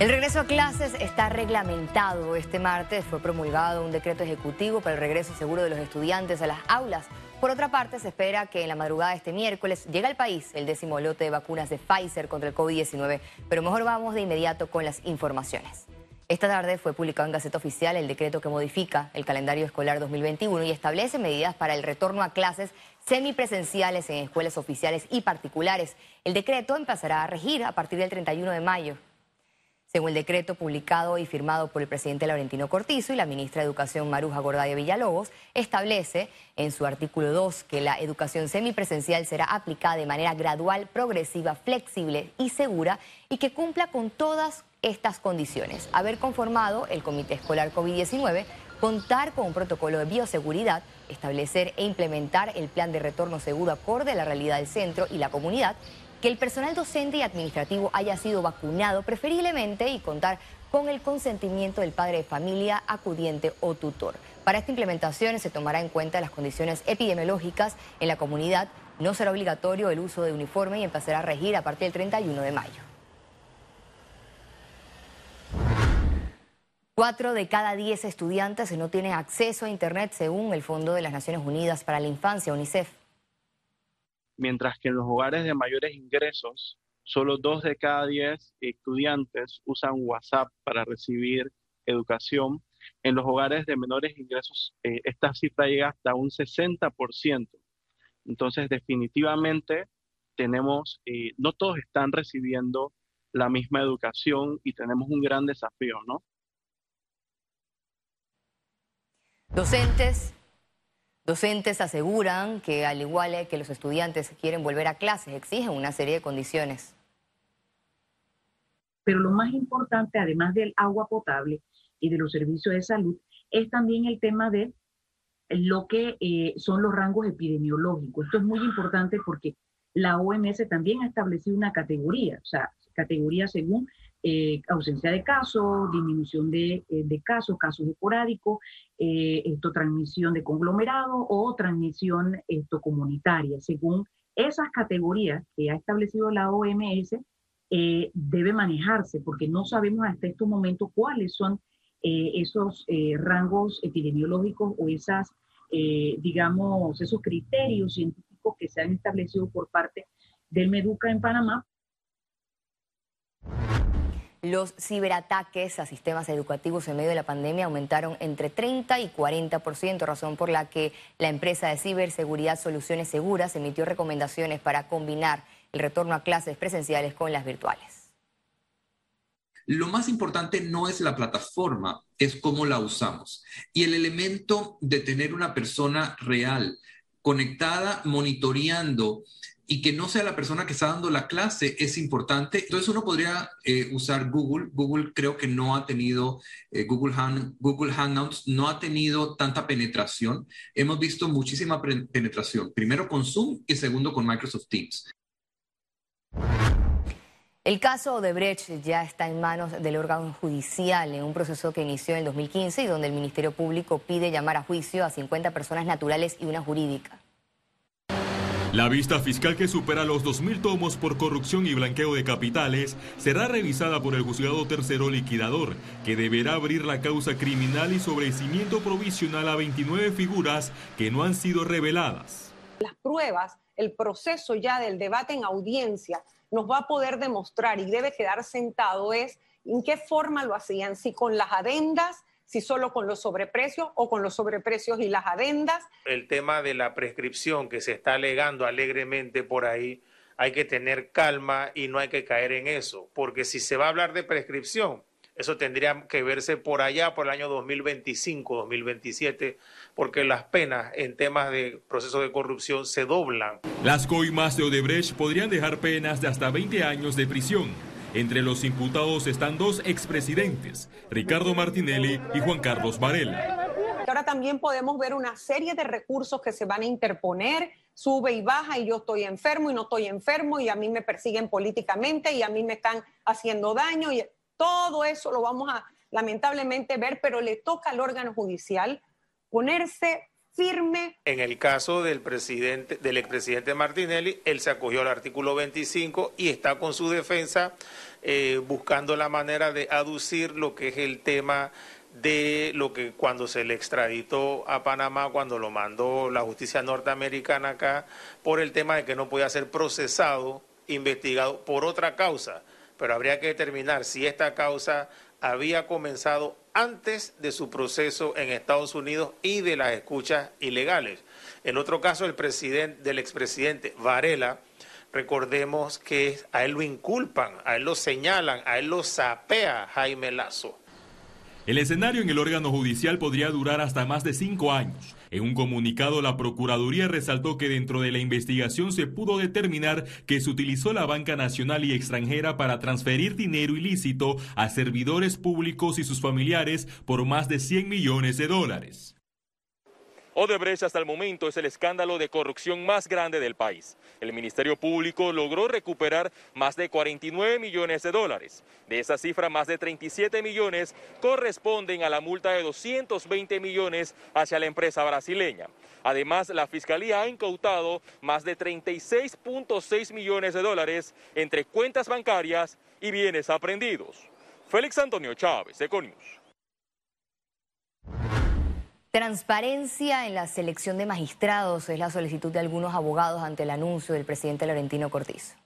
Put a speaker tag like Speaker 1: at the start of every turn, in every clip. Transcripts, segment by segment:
Speaker 1: El regreso a clases está reglamentado. Este martes fue promulgado un decreto ejecutivo para el regreso seguro de los estudiantes a las aulas. Por otra parte, se espera que en la madrugada de este miércoles llegue al país el décimo lote de vacunas de Pfizer contra el COVID-19. Pero mejor vamos de inmediato con las informaciones. Esta tarde fue publicado en Gaceta Oficial el decreto que modifica el calendario escolar 2021 y establece medidas para el retorno a clases semipresenciales en escuelas oficiales y particulares. El decreto empezará a regir a partir del 31 de mayo. Según el decreto publicado y firmado por el presidente Laurentino Cortizo y la ministra de Educación Maruja Gordaya Villalobos, establece en su artículo 2 que la educación semipresencial será aplicada de manera gradual, progresiva, flexible y segura y que cumpla con todas estas condiciones. Haber conformado el Comité Escolar COVID-19, contar con un protocolo de bioseguridad, establecer e implementar el plan de retorno seguro acorde a la realidad del centro y la comunidad que el personal docente y administrativo haya sido vacunado preferiblemente y contar con el consentimiento del padre de familia, acudiente o tutor. Para esta implementación se tomará en cuenta las condiciones epidemiológicas en la comunidad. No será obligatorio el uso de uniforme y empezará a regir a partir del 31 de mayo. Cuatro de cada diez estudiantes no tienen acceso a Internet según el Fondo de las Naciones Unidas para la Infancia, UNICEF
Speaker 2: mientras que en los hogares de mayores ingresos, solo dos de cada diez estudiantes usan WhatsApp para recibir educación. En los hogares de menores ingresos, eh, esta cifra llega hasta un 60%. Entonces, definitivamente, tenemos, eh, no todos están recibiendo la misma educación y tenemos un gran desafío, ¿no?
Speaker 1: Docentes, Docentes aseguran que al igual que los estudiantes quieren volver a clases, exigen una serie de condiciones.
Speaker 3: Pero lo más importante, además del agua potable y de los servicios de salud, es también el tema de lo que eh, son los rangos epidemiológicos. Esto es muy importante porque la OMS también ha establecido una categoría, o sea, categoría según eh, ausencia de casos, disminución de, eh, casos, casos esporádicos, eh, esto, transmisión de conglomerado o transmisión esto, comunitaria. Según esas categorías que ha establecido la OMS, debe manejarse porque no sabemos hasta estos momentos cuáles son esos rangos epidemiológicos o esas, digamos, esos criterios científicos que se han establecido por parte del Meduca en Panamá
Speaker 1: los ciberataques a sistemas educativos en medio de la pandemia aumentaron entre 30 y 40%, razón por la que la empresa de ciberseguridad Soluciones Seguras emitió recomendaciones para combinar el retorno a clases presenciales con las virtuales.
Speaker 4: Lo más importante no es la plataforma, es cómo la usamos. Y el elemento de tener una persona real, conectada, monitoreando y que no sea la persona que está dando la clase es importante. Entonces uno podría eh, usar Google. Google creo que no ha tenido, eh, Google, Google Hangouts no ha tenido tanta penetración. Hemos visto muchísima penetración, primero con Zoom y segundo con Microsoft Teams.
Speaker 1: El caso de Brecht ya está en manos del órgano judicial en un proceso que inició en 2015 y donde el Ministerio Público pide llamar a juicio a 50 personas naturales y una jurídica.
Speaker 5: La vista fiscal que supera los 2.000 tomos por corrupción y blanqueo de capitales será revisada por el juzgado tercero liquidador, que deberá abrir la causa criminal y sobrecimiento provisional a 29 figuras que no han sido reveladas.
Speaker 6: Las pruebas, el proceso ya del debate en audiencia nos va a poder demostrar y debe quedar sentado es en qué forma lo hacían, si con las adendas si solo con los sobreprecios o con los sobreprecios y las adendas.
Speaker 7: El tema de la prescripción que se está alegando alegremente por ahí, hay que tener calma y no hay que caer en eso, porque si se va a hablar de prescripción, eso tendría que verse por allá, por el año 2025, 2027, porque las penas en temas de procesos de corrupción se doblan.
Speaker 5: Las coimas de Odebrecht podrían dejar penas de hasta 20 años de prisión. Entre los imputados están dos expresidentes, Ricardo Martinelli y Juan Carlos Varela.
Speaker 6: Ahora también podemos ver una serie de recursos que se van a interponer, sube y baja y yo estoy enfermo y no estoy enfermo y a mí me persiguen políticamente y a mí me están haciendo daño y todo eso lo vamos a lamentablemente ver, pero le toca al órgano judicial ponerse
Speaker 7: En el caso del presidente, del expresidente Martinelli, él se acogió al artículo 25 y está con su defensa eh, buscando la manera de aducir lo que es el tema de lo que cuando se le extraditó a Panamá, cuando lo mandó la justicia norteamericana acá, por el tema de que no podía ser procesado, investigado por otra causa. Pero habría que determinar si esta causa había comenzado antes de su proceso en Estados Unidos y de las escuchas ilegales. En otro caso, el presidente, del expresidente Varela, recordemos que a él lo inculpan, a él lo señalan, a él lo sapea Jaime Lazo.
Speaker 5: El escenario en el órgano judicial podría durar hasta más de cinco años. En un comunicado, la Procuraduría resaltó que dentro de la investigación se pudo determinar que se utilizó la banca nacional y extranjera para transferir dinero ilícito a servidores públicos y sus familiares por más de 100 millones de dólares. Odebrecht hasta el momento es el escándalo de corrupción más grande del país. El Ministerio Público logró recuperar más de 49 millones de dólares. De esa cifra, más de 37 millones corresponden a la multa de 220 millones hacia la empresa brasileña. Además, la Fiscalía ha incautado más de 36.6 millones de dólares entre cuentas bancarias y bienes aprendidos. Félix Antonio Chávez, Econius.
Speaker 1: Transparencia en la selección de magistrados es la solicitud de algunos abogados ante el anuncio del presidente Laurentino Cortiz.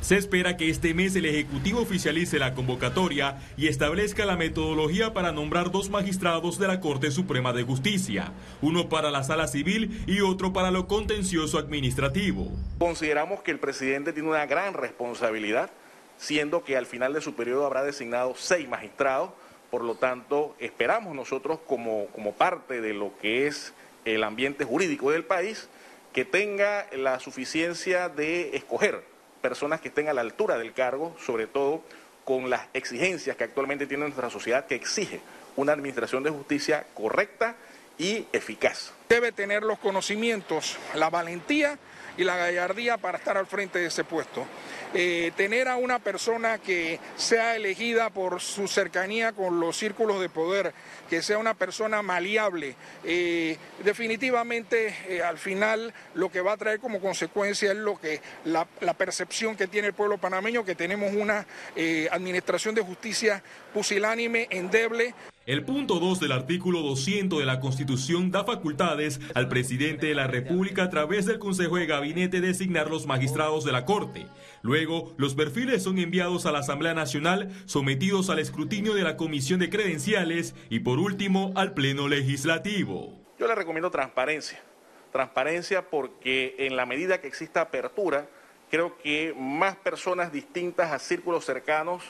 Speaker 5: Se espera que este mes el Ejecutivo oficialice la convocatoria y establezca la metodología para nombrar dos magistrados de la Corte Suprema de Justicia, uno para la sala civil y otro para lo contencioso administrativo.
Speaker 8: Consideramos que el presidente tiene una gran responsabilidad, siendo que al final de su periodo habrá designado seis magistrados por lo tanto, esperamos nosotros como, como parte de lo que es el ambiente jurídico del país, que tenga la suficiencia de escoger personas que estén a la altura del cargo, sobre todo con las exigencias que actualmente tiene nuestra sociedad, que exige una administración de justicia correcta y eficaz.
Speaker 9: Debe tener los conocimientos, la valentía y la gallardía para estar al frente de ese puesto. Eh, tener a una persona que sea elegida por su cercanía con los círculos de poder, que sea una persona maleable, eh, definitivamente eh, al final lo que va a traer como consecuencia es lo que la, la percepción que tiene el pueblo panameño, que tenemos una administración de justicia pusilánime, endeble.
Speaker 5: El punto 2 del artículo 200 de la Constitución da facultades al presidente de la República a través del Consejo de Gabinete designar los magistrados de la Corte. Luego, los perfiles son enviados a la Asamblea Nacional, sometidos al escrutinio de la Comisión de Credenciales y por último al Pleno Legislativo.
Speaker 8: Yo le recomiendo transparencia. Transparencia porque en la medida que exista apertura, creo que más personas distintas a círculos cercanos,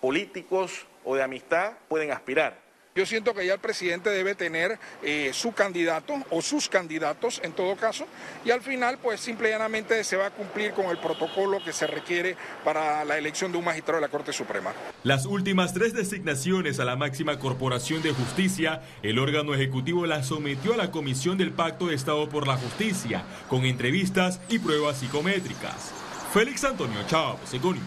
Speaker 8: políticos o de amistad pueden aspirar.
Speaker 9: Yo siento que ya el presidente debe tener eh, su candidato o sus candidatos en todo caso y al final pues simple y llanamente se va a cumplir con el protocolo que se requiere para la elección de un magistrado de la Corte Suprema.
Speaker 5: Las últimas tres designaciones a la máxima corporación de justicia, el órgano ejecutivo las sometió a la Comisión del Pacto de Estado por la Justicia con entrevistas y pruebas psicométricas. Félix Antonio Chávez, Según.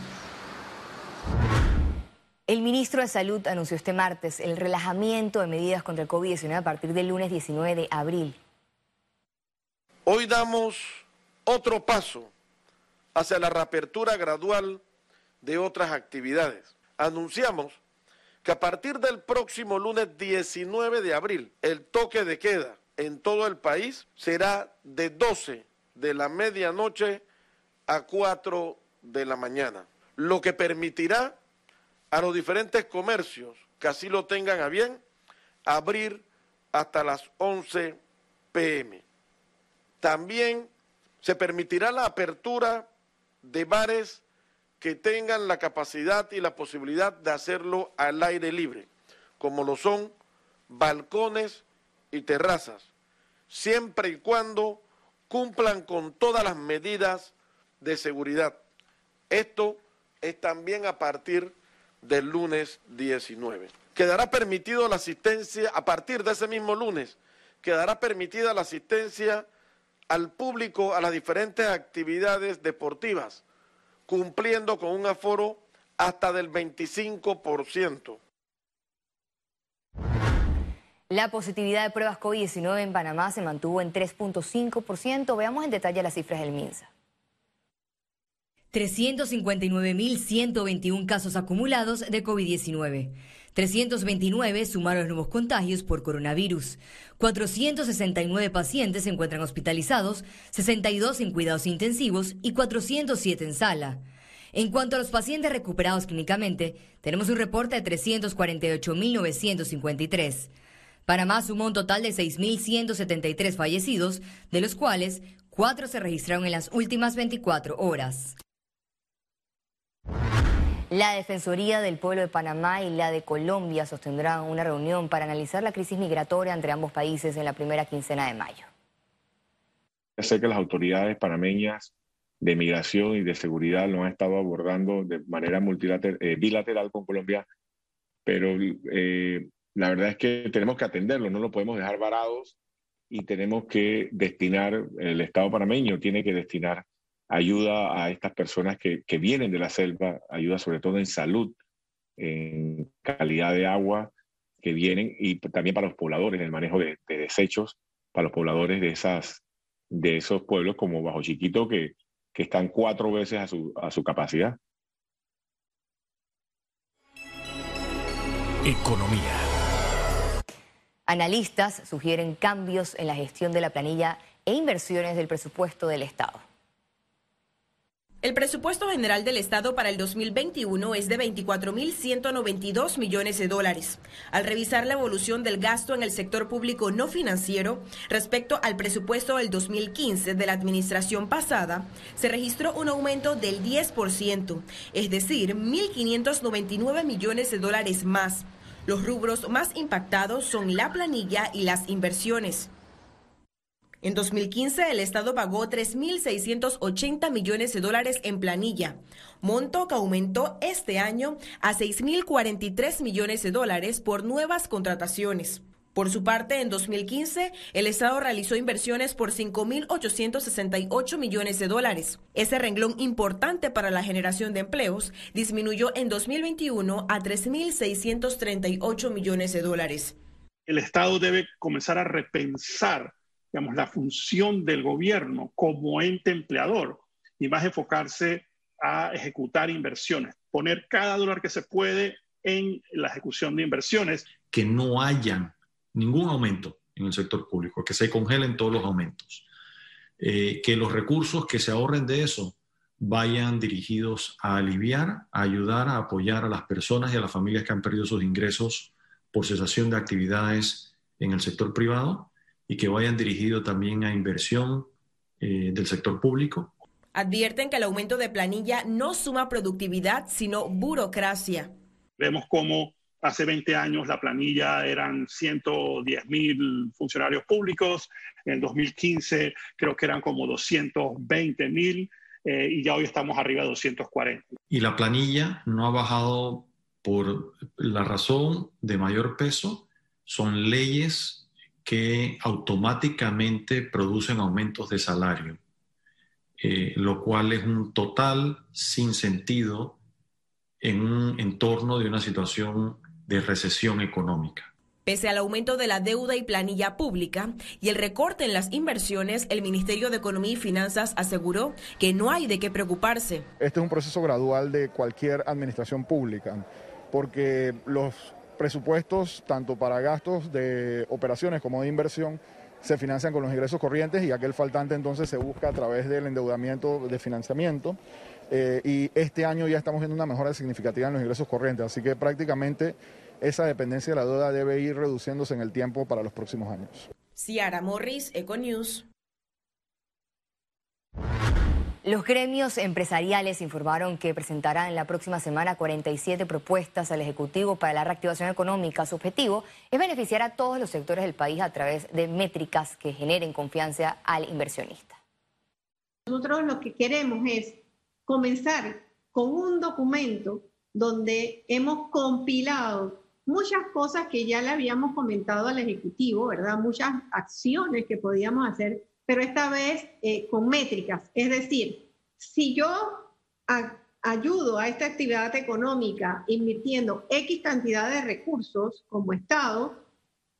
Speaker 1: El ministro de Salud anunció este martes el relajamiento de medidas contra el COVID-19 a partir del lunes 19 de abril.
Speaker 10: Hoy damos otro paso hacia la reapertura gradual de otras actividades. Anunciamos que a partir del próximo lunes 19 de abril, el toque de queda en todo el país será de 12 de la medianoche a 4 de la mañana, lo que permitirá a los diferentes comercios que así lo tengan a bien, abrir hasta las 11 pm. También se permitirá la apertura de bares que tengan la capacidad y la posibilidad de hacerlo al aire libre, como lo son balcones y terrazas, siempre y cuando cumplan con todas las medidas de seguridad. Esto es también a partir del lunes 19. Quedará permitido la asistencia, a partir de ese mismo lunes, quedará permitida la asistencia al público a las diferentes actividades deportivas, cumpliendo con un aforo hasta del 25%.
Speaker 1: La positividad de pruebas COVID-19 en Panamá se mantuvo en 3.5%. Veamos en detalle las cifras del MINSA. 359.121 casos acumulados de COVID-19. 329 sumaron los nuevos contagios por coronavirus. 469 pacientes se encuentran hospitalizados, 62 en cuidados intensivos y 407 en sala. En cuanto a los pacientes recuperados clínicamente, tenemos un reporte de 348.953. Panamá sumó un total de 6.173 fallecidos, de los cuales 4 se registraron en las últimas 24 horas. La Defensoría del Pueblo de Panamá y la de Colombia sostendrán una reunión para analizar la crisis migratoria entre ambos países en la primera quincena de mayo.
Speaker 11: Sé que las autoridades panameñas de migración y de seguridad lo han estado abordando de manera eh, bilateral con Colombia, pero eh, la verdad es que tenemos que atenderlo, no lo podemos dejar varados y tenemos que destinar, el Estado panameño tiene que destinar ayuda a estas personas que, que, vienen de la selva, ayuda sobre todo en salud, en calidad de agua que vienen y también para los pobladores, en el manejo de, de desechos, para los pobladores de, esas, de esos pueblos como Bajo Chiquito que, que están cuatro veces a su, a su capacidad.
Speaker 12: Economía.
Speaker 1: Analistas sugieren cambios en la gestión de la planilla e inversiones del presupuesto del Estado.
Speaker 13: El presupuesto general del Estado para el 2021 es de 24.192 millones de dólares. Al revisar la evolución del gasto en el sector público no financiero respecto al presupuesto del 2015 de la administración pasada, se registró un aumento del 10%, es decir, 1.599 millones de dólares más. Los rubros más impactados son la planilla y las inversiones. En 2015, el Estado pagó 3.680 millones de dólares en planilla, monto que aumentó este año a 6.043 millones de dólares por nuevas contrataciones. Por su parte, en 2015, el Estado realizó inversiones por 5.868 millones de dólares. Ese renglón importante para la generación de empleos disminuyó en 2021 a 3.638 millones de dólares.
Speaker 14: El Estado debe comenzar a repensar digamos, la función del gobierno como ente empleador y más enfocarse a ejecutar inversiones, poner cada dólar que se puede en la ejecución de inversiones.
Speaker 15: Que no haya ningún aumento en el sector público, que se congelen todos los aumentos, eh, que los recursos que se ahorren de eso vayan dirigidos a aliviar, a ayudar, a apoyar a las personas y a las familias que han perdido sus ingresos por cesación de actividades en el sector privado y que vayan dirigidos también a inversión eh, del sector público.
Speaker 13: Advierten que el aumento de planilla no suma productividad, sino burocracia.
Speaker 14: Vemos cómo hace 20 años la planilla eran 110 mil funcionarios públicos, en el 2015 creo que eran como 220 mil eh, y ya hoy estamos arriba de 240.
Speaker 15: Y la planilla no ha bajado por la razón de mayor peso, son leyes que automáticamente producen aumentos de salario, eh, lo cual es un total sin sentido en un entorno de una situación de recesión económica.
Speaker 13: Pese al aumento de la deuda y planilla pública y el recorte en las inversiones, el Ministerio de Economía y Finanzas aseguró que no hay de qué preocuparse.
Speaker 16: Este es un proceso gradual de cualquier administración pública, porque los presupuestos, tanto para gastos de operaciones como de inversión, se financian con los ingresos corrientes y aquel faltante entonces se busca a través del endeudamiento de financiamiento. Eh, y este año ya estamos viendo una mejora significativa en los ingresos corrientes, así que prácticamente esa dependencia de la deuda debe ir reduciéndose en el tiempo para los próximos años.
Speaker 13: Ciara Morris, Econews.
Speaker 1: Los gremios empresariales informaron que presentarán la próxima semana 47 propuestas al Ejecutivo para la reactivación económica. Su objetivo es beneficiar a todos los sectores del país a través de métricas que generen confianza al inversionista.
Speaker 17: Nosotros lo que queremos es comenzar con un documento donde hemos compilado muchas cosas que ya le habíamos comentado al Ejecutivo, ¿verdad? Muchas acciones que podíamos hacer pero esta vez eh, con métricas. Es decir, si yo ayudo a esta actividad económica invirtiendo X cantidad de recursos como Estado,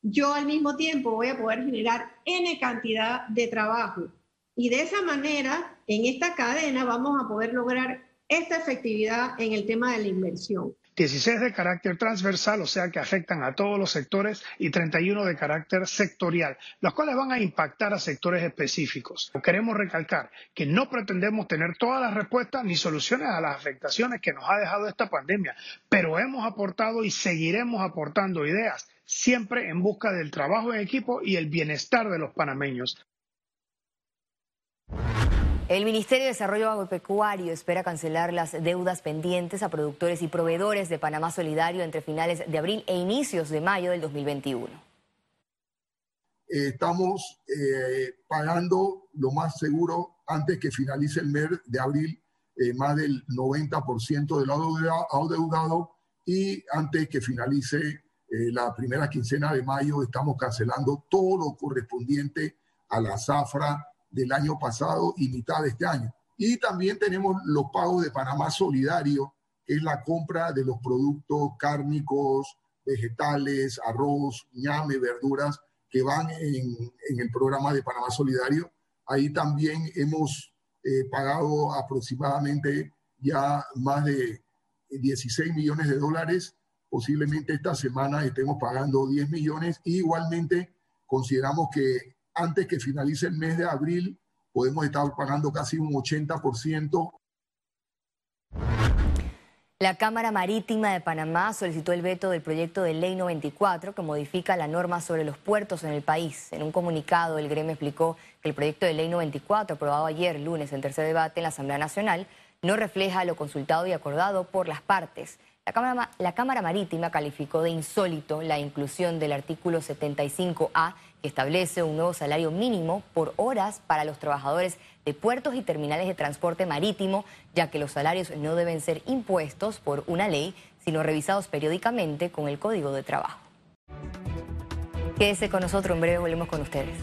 Speaker 17: yo al mismo tiempo voy a poder generar N cantidad de trabajo. Y de esa manera, en esta cadena vamos a poder lograr esta efectividad en el tema de la inversión.
Speaker 18: 16 de carácter transversal, o sea que afectan a todos los sectores, y 31 de carácter sectorial, los cuales van a impactar a sectores específicos. Queremos recalcar que no pretendemos tener todas las respuestas ni soluciones a las afectaciones que nos ha dejado esta pandemia, pero hemos aportado y seguiremos aportando ideas, siempre en busca del trabajo en equipo y el bienestar de los panameños.
Speaker 1: El Ministerio de Desarrollo Agropecuario espera cancelar las deudas pendientes a productores y proveedores de Panamá Solidario entre finales de abril e inicios de mayo del 2021.
Speaker 12: Estamos eh, pagando lo más seguro antes que finalice el mes de abril, eh, más del 90% del adeudado y antes que finalice eh, la primera quincena de mayo estamos cancelando todo lo correspondiente a la zafra del año pasado y mitad de este año. Y también tenemos los pagos de Panamá Solidario, que es la compra de los productos cárnicos, vegetales, arroz, ñame, verduras, que van en, el programa de Panamá Solidario. Ahí también hemos eh, pagado aproximadamente ya más de 16 millones de dólares. Posiblemente esta semana estemos pagando 10 millones. Y igualmente consideramos que antes que finalice el mes de abril, podemos estar pagando casi un 80%.
Speaker 1: La Cámara Marítima de Panamá solicitó el veto del proyecto de Ley 94 que modifica la norma sobre los puertos en el país. En un comunicado, el gremio explicó que el proyecto de Ley 94, aprobado ayer lunes en tercer debate en la Asamblea Nacional, no refleja lo consultado y acordado por las partes. La Cámara, Marítima calificó de insólito la inclusión del artículo 75A que establece un nuevo salario mínimo por horas para los trabajadores de puertos y terminales de transporte marítimo, ya que los salarios no deben ser impuestos por una ley, sino revisados periódicamente con el Código de Trabajo. Quédese con nosotros, en breve volvemos con ustedes.